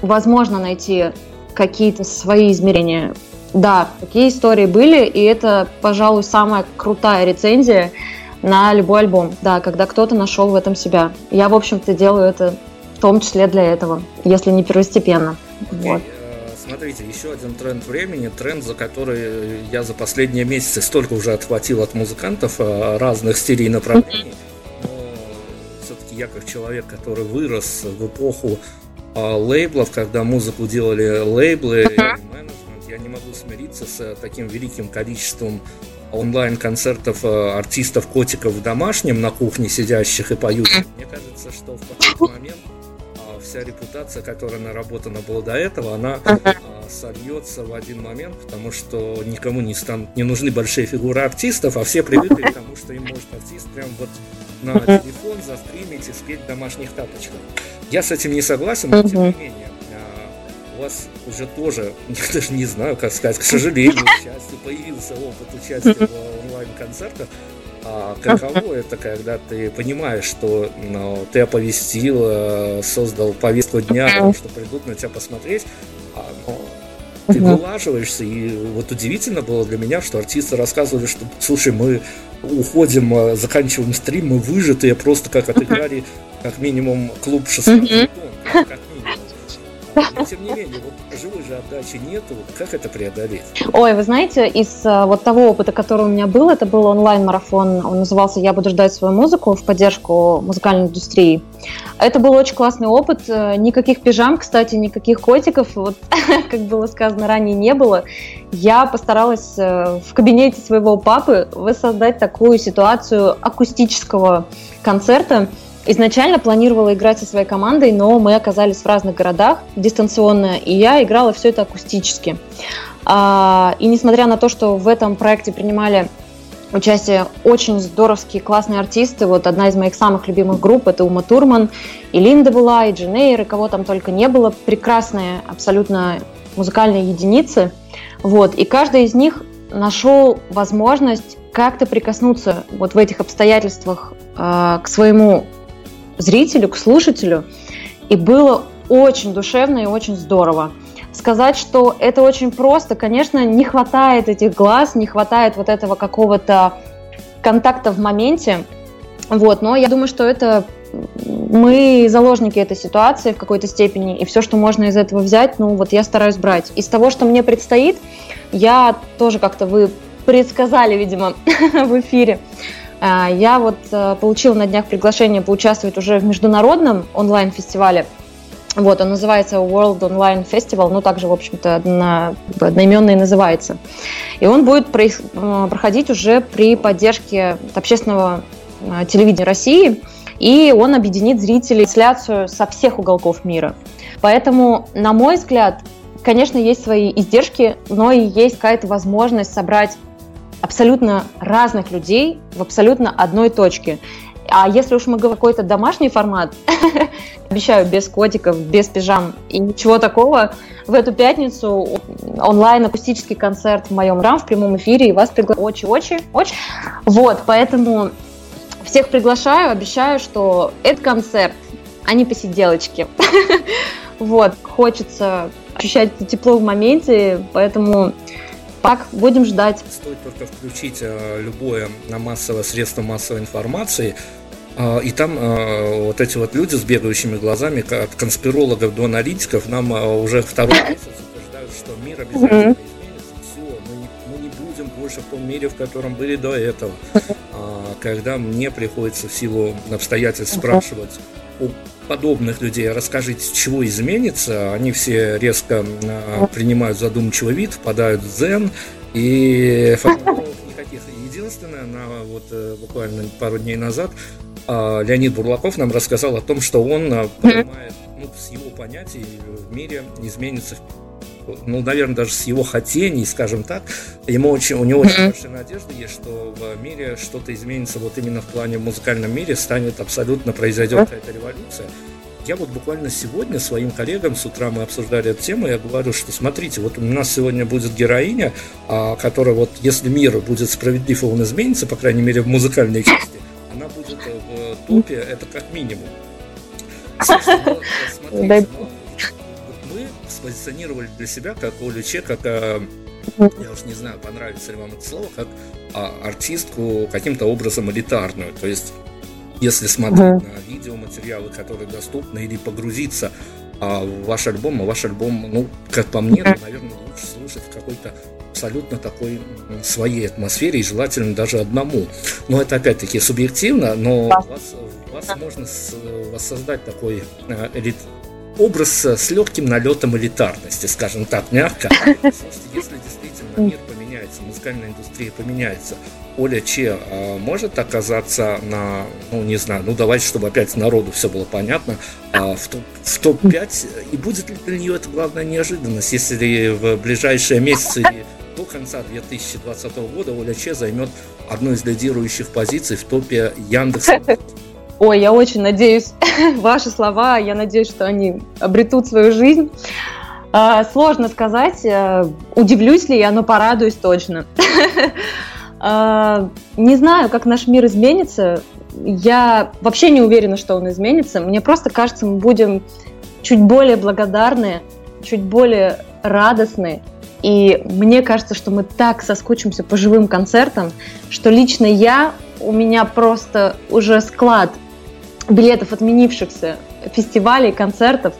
возможно найти какие-то свои измерения. Да, такие истории были, и это, пожалуй, самая крутая рецензия – на любой альбом, да, когда кто-то нашел в этом себя. Я, в общем-то, делаю это том числе для этого, если не первостепенно. Вот. Э, смотрите, еще один тренд времени, тренд, за который я за последние месяцы столько уже отхватил от музыкантов э, разных стилей и направлений. Но все-таки я как человек, который вырос в эпоху э, лейблов, когда музыку делали лейблы менеджмент, я не могу смириться с таким великим количеством онлайн-концертов э, артистов котиков в домашнем на кухне сидящих и поющих, мне кажется, что в какой-то момент вся репутация, которая наработана была до этого, она а, сольется в один момент, потому что никому не станут не нужны большие фигуры артистов, а все привыкли к тому, что им может артист прям вот на телефон застримить и спеть в домашних тапочках. Я с этим не согласен, но тем не менее у вас уже тоже, *laughs* я даже не знаю, как сказать, к сожалению, к счастью, появился опыт участия в онлайн-концертах. А каково это, когда ты понимаешь, что ну, ты оповестил, э, создал повестку дня, что придут на тебя посмотреть, а, ну, ты вылаживаешься, и вот удивительно было для меня, что артисты рассказывали, что, слушай, мы уходим, э, заканчиваем стрим, мы выжатые, просто как отыграли как минимум клуб 16 как тем не менее, вот живой же отдачи нету, как это преодолеть? Ой, вы знаете, из э, вот того опыта, который у меня был, это был онлайн-марафон, он назывался «Я буду ждать свою музыку» в поддержку музыкальной индустрии. Это был очень классный опыт, э, никаких пижам, кстати, никаких котиков, вот, *laughs* как было сказано ранее, не было. Я постаралась э, в кабинете своего папы воссоздать такую ситуацию акустического концерта, Изначально планировала играть со своей командой, но мы оказались в разных городах дистанционно, и я играла все это акустически. А, и несмотря на то, что в этом проекте принимали участие очень здоровские, классные артисты. Вот одна из моих самых любимых групп – это Ума Турман, и Линда была, и Дженейр, и кого там только не было. Прекрасные абсолютно музыкальные единицы. Вот. И каждый из них нашел возможность как-то прикоснуться вот в этих обстоятельствах э, к своему зрителю, к слушателю. И было очень душевно и очень здорово. Сказать, что это очень просто, конечно, не хватает этих глаз, не хватает вот этого какого-то контакта в моменте. Вот, но я думаю, что это мы заложники этой ситуации в какой-то степени, и все, что можно из этого взять, ну вот я стараюсь брать. Из того, что мне предстоит, я тоже как-то вы предсказали, видимо, *laughs* в эфире. А, я вот э, получила на днях приглашение поучаствовать уже в международном онлайн-фестивале. Вот, он называется World Online Festival, ну, также, в общем-то, одно, одноименный называется. И он будет э, проходить уже при поддержке общественного э, телевидения России, и он объединит зрителей трансляцию со всех уголков мира. Поэтому, на мой взгляд, конечно, есть свои издержки, но и есть какая-то возможность собрать абсолютно разных людей в абсолютно одной точке. А если уж мы говорим какой-то домашний формат, *laughs* обещаю, без котиков, без пижам и ничего такого, в эту пятницу онлайн акустический концерт в моем рам в прямом эфире, и вас приглашаю очень-очень-очень. Вот, поэтому всех приглашаю, обещаю, что это концерт, а не посиделочки. *laughs* Вот, хочется ощущать тепло в моменте, поэтому так, будем ждать. Стоит только включить э, любое на массовое средство массовой информации, э, и там э, вот эти вот люди с бегающими глазами, от конспирологов до аналитиков, нам уже второй *laughs* месяц утверждают, что мир обязательно изменится. Все, мы не, мы не будем больше в том мире, в котором были до этого когда мне приходится в силу обстоятельств спрашивать у подобных людей, расскажите, чего изменится, они все резко а, принимают задумчивый вид, впадают в дзен, и никаких. Единственное, на, вот э, буквально пару дней назад а, Леонид Бурлаков нам рассказал о том, что он а, понимает, ну, с его понятий в мире изменится ну, наверное, даже с его хотений, скажем так, ему очень, у него очень большая надежда есть, что в мире что-то изменится вот именно в плане в музыкальном мире, станет абсолютно, произойдет какая-то революция. Я вот буквально сегодня своим коллегам с утра мы обсуждали эту тему, я говорю, что смотрите, вот у нас сегодня будет героиня, а, которая вот, если мир будет справедлив, и он изменится, по крайней мере, в музыкальной части, она будет в топе, это как минимум. *laughs* Смотрите, позиционировали для себя как Олю Че, как, а, я уж не знаю, понравится ли вам это слово, как а, артистку каким-то образом элитарную. То есть, если смотреть uh-huh. на видеоматериалы, которые доступны, или погрузиться а, в ваш альбом, а ваш альбом, ну, как по мне, uh-huh. наверное, лучше слушать в какой-то абсолютно такой своей атмосфере и желательно даже одному. Но это опять-таки субъективно, но вас, вас можно воссоздать такой элит, образ с легким налетом элитарности, скажем так, мягко. Слушайте, если действительно мир поменяется, музыкальная индустрия поменяется, Оля Че а, может оказаться на, ну не знаю, ну давайте, чтобы опять народу все было понятно, а, в, топ, в топ-5, и будет ли для нее это главная неожиданность, если в ближайшие месяцы до конца 2020 года Оля Че займет одну из лидирующих позиций в топе Яндекса Ой, я очень надеюсь, *laughs* ваши слова, я надеюсь, что они обретут свою жизнь. А, сложно сказать, э, удивлюсь ли я, но порадуюсь точно. *laughs* А, не знаю, как наш мир изменится. Я вообще не уверена, что он изменится. Мне просто кажется, мы будем чуть более благодарны, чуть более радостны. И мне кажется, что мы так соскучимся по живым концертам, что лично я, у меня просто уже склад билетов отменившихся фестивалей, концертов.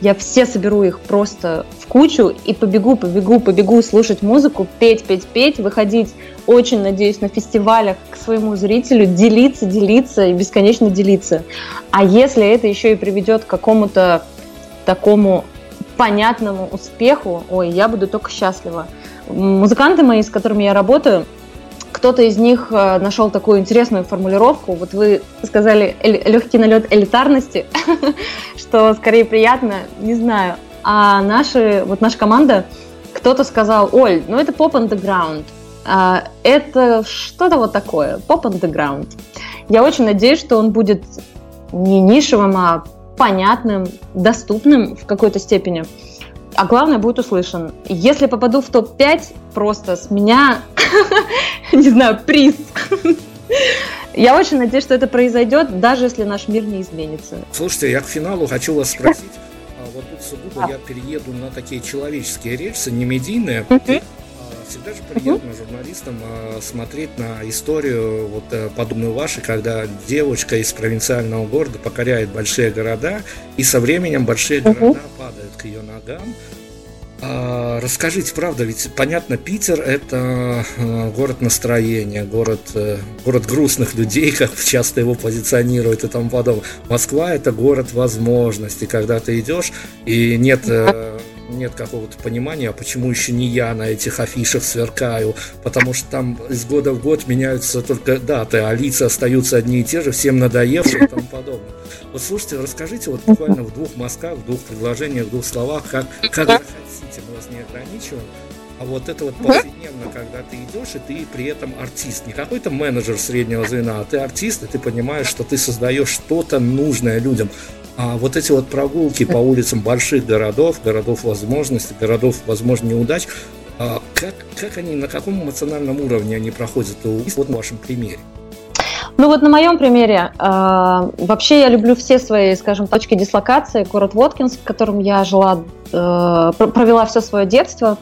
Я все соберу их просто в кучу и побегу, побегу, побегу слушать музыку, петь, петь, петь, выходить, очень надеюсь, на фестивалях к своему зрителю, делиться, делиться и бесконечно делиться. А если это еще и приведет к какому-то такому понятному успеху, ой, я буду только счастлива. Музыканты мои, с которыми я работаю, кто-то из них э, нашел такую интересную формулировку. Вот вы сказали легкий налет элитарности, *laughs* что скорее приятно, не знаю. А наши, вот наша команда, кто-то сказал, Оль, ну это поп underground, а, это что-то вот такое, поп underground. Я очень надеюсь, что он будет не нишевым, а понятным, доступным в какой-то степени. А главное, будет услышан. Если попаду в топ-5, просто с меня, *laughs* не знаю, приз. Я очень надеюсь, что это произойдет, даже если наш мир не изменится. Слушайте, я к финалу хочу вас спросить. А вот тут сугубо я перееду на такие человеческие рельсы, не медийные. Всегда же приятно журналистам а, смотреть на историю вот э, подобную вашей, когда девочка из провинциального города покоряет большие города, и со временем большие города падают к ее ногам. А, расскажите, правда, ведь понятно, Питер это э, город настроения, город, э, город грустных людей, *laughs* как часто его позиционируют и тому подобное. Москва это город возможностей, когда ты идешь и нет нет какого-то понимания, а почему еще не я на этих афишах сверкаю, потому что там из года в год меняются только даты, а лица остаются одни и те же, всем надоевшие и тому подобное. Вот слушайте, расскажите вот буквально в двух мазках, в двух предложениях, в двух словах, как, как мы вас не ограничиваем, а вот это вот повседневно, когда ты идешь, и ты при этом артист. Не какой-то менеджер среднего звена, а ты артист, и ты понимаешь, что ты создаешь что-то нужное людям. А вот эти вот прогулки по улицам больших городов, городов возможностей, городов, возможно, неудач, а как, как они, на каком эмоциональном уровне они проходят? Вот на вашем примере. Ну вот на моем примере, э, вообще я люблю все свои, скажем, точки дислокации. Город Воткинск, в котором я жила, э, провела все свое детство.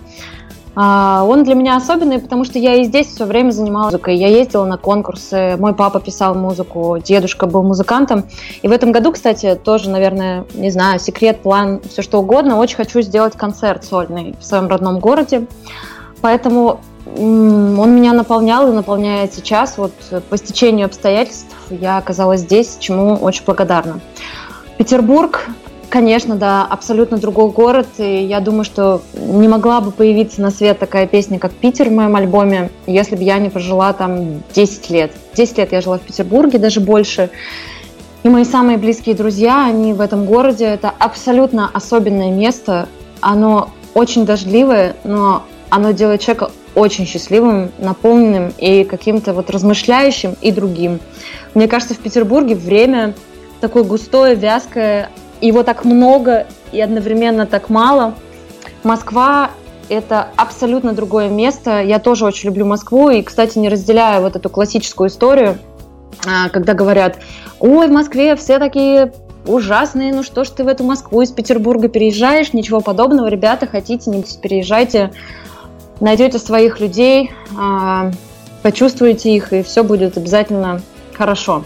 А, он для меня особенный, потому что я и здесь все время занималась музыкой. Я ездила на конкурсы, мой папа писал музыку, дедушка был музыкантом. И в этом году, кстати, тоже, наверное, не знаю, секрет, план, все что угодно, очень хочу сделать концерт сольный в своем родном городе. Поэтому он меня наполнял и наполняет сейчас. Вот по стечению обстоятельств я оказалась здесь, чему очень благодарна. Петербург Конечно, да, абсолютно другой город, и я думаю, что не могла бы появиться на свет такая песня, как «Питер» в моем альбоме, если бы я не прожила там 10 лет. 10 лет я жила в Петербурге, даже больше. И мои самые близкие друзья, они в этом городе. Это абсолютно особенное место. Оно очень дождливое, но оно делает человека очень счастливым, наполненным и каким-то вот размышляющим и другим. Мне кажется, в Петербурге время такое густое, вязкое, его так много и одновременно так мало. Москва – это абсолютно другое место. Я тоже очень люблю Москву и, кстати, не разделяю вот эту классическую историю, а, когда говорят, ой, в Москве все такие ужасные, ну что ж ты в эту Москву из Петербурга переезжаешь, ничего подобного, ребята, хотите, не переезжайте, найдете своих людей, а, почувствуете их, и все будет обязательно хорошо.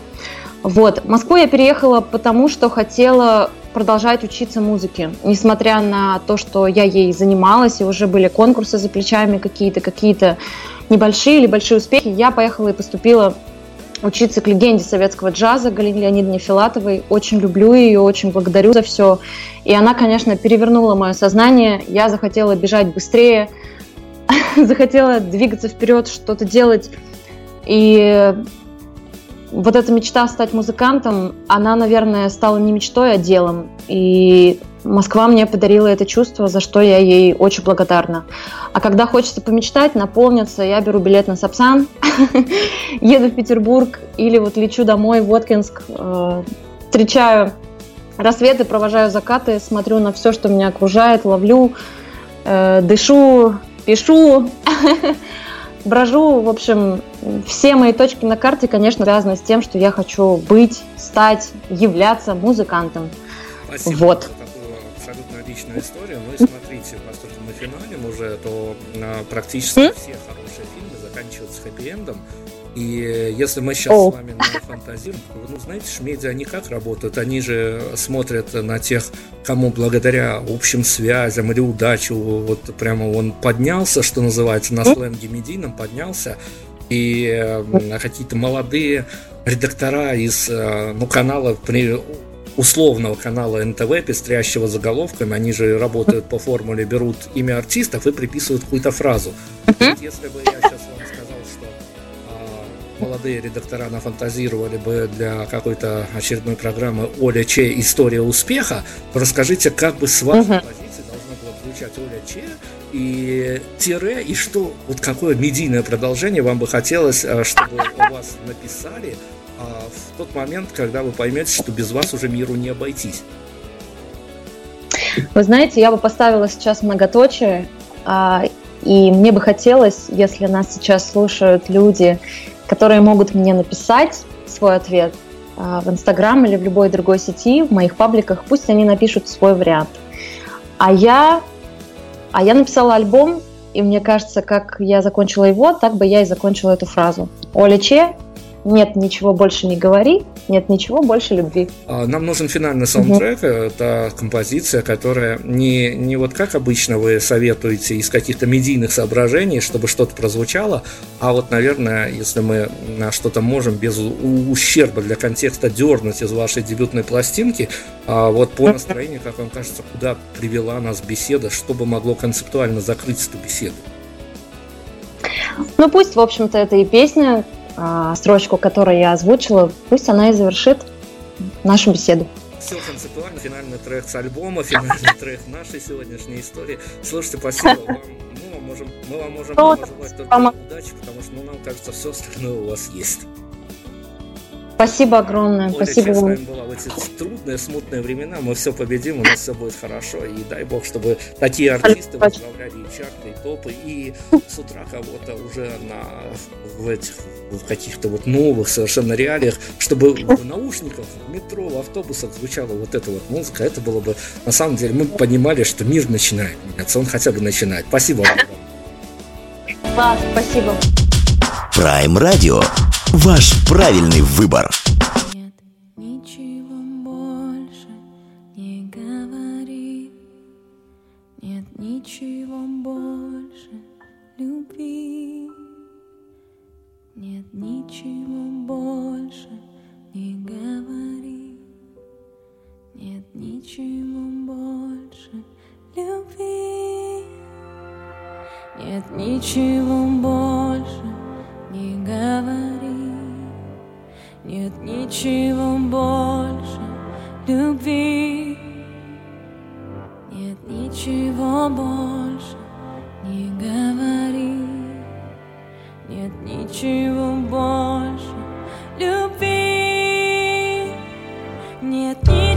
Вот. В Москву я переехала потому, что хотела продолжать учиться музыке. Несмотря на то, что я ей занималась, и уже были конкурсы за плечами какие-то, какие-то небольшие или большие успехи, я поехала и поступила учиться к легенде советского джаза Галине Леонидовне Филатовой. Очень люблю ее, очень благодарю за все. И она, конечно, перевернула мое сознание. Я захотела бежать быстрее, *laughs* захотела двигаться вперед, что-то делать. И вот эта мечта стать музыкантом, она, наверное, стала не мечтой, а делом. И Москва мне подарила это чувство, за что я ей очень благодарна. А когда хочется помечтать, наполниться, я беру билет на Сапсан, *laughs* еду в Петербург или вот лечу домой в Воткинск, э, встречаю рассветы, провожаю закаты, смотрю на все, что меня окружает, ловлю, э, дышу, пишу. *laughs* брожу, в общем, все мои точки на карте, конечно, связаны с тем, что я хочу быть, стать, являться музыкантом. Спасибо вот. абсолютно личную историю. Ну и смотрите, поскольку мы финалем уже, то а, практически все хорошие фильмы заканчиваются хэппи-эндом. И если мы сейчас oh. с вами фантазируем, ну, знаете, медиа они как работают? Они же смотрят на тех, кому благодаря общим связям или удачу вот прямо он поднялся, что называется, на сленге медийном поднялся, и э, какие-то молодые редактора из э, ну, канала, при, условного канала НТВ, пестрящего заголовками, они же работают по формуле, берут имя артистов и приписывают какую-то фразу. Если бы я сейчас молодые редактора нафантазировали бы для какой-то очередной программы Оля Че «История успеха», расскажите, как бы с вашей uh-huh. позиции должно было звучать Оля Че и тире, и что, вот какое медийное продолжение вам бы хотелось, э, чтобы у вас написали а, в тот момент, когда вы поймете, что без вас уже миру не обойтись? Вы знаете, я бы поставила сейчас многоточие, а, и мне бы хотелось, если нас сейчас слушают люди, которые могут мне написать свой ответ а, в Инстаграм или в любой другой сети, в моих пабликах, пусть они напишут свой вариант. А я, а я написала альбом, и мне кажется, как я закончила его, так бы я и закончила эту фразу. Оля Че, нет ничего больше не говори, нет ничего больше любви. А, нам нужен финальный саундтрек, угу. это композиция, которая не, не вот как обычно вы советуете из каких-то медийных соображений, чтобы что-то прозвучало, а вот, наверное, если мы на что-то можем без ущерба для контекста дернуть из вашей дебютной пластинки, а вот по настроению, как вам кажется, куда привела нас беседа, чтобы могло концептуально закрыть эту беседу? Ну пусть, в общем-то, это и песня, а, строчку, которую я озвучила, пусть она и завершит нашу беседу. Все концептуально, финальный трек с альбома, финальный трек нашей сегодняшней истории. Слушайте, спасибо вам. Можем, мы вам можем пожелать только удачи, потому что, ну, нам кажется, все остальное у вас есть. Спасибо огромное. Оля, Спасибо вам. была в эти трудные, смутные времена. Мы все победим, у нас все будет хорошо. И дай бог, чтобы такие артисты возглавляли и чарты, и топы, и с утра кого-то уже на, в этих в каких-то вот новых совершенно реалиях, чтобы в наушниках, в метро, в автобусах звучала вот эта вот музыка, это было бы, на самом деле, мы понимали, что мир начинает меняться, он хотя бы начинает. Спасибо вам. Класс, спасибо. Prime Radio Ваш правильный выбор. Нет ничего больше не говори. Нет ничего больше любви. Нет ничего больше не говори. Нет ничего больше любви. Нет ничего больше не говори. Нет ничего больше любви. Нет ничего больше не говори. Нет ничего больше любви. Нет ничего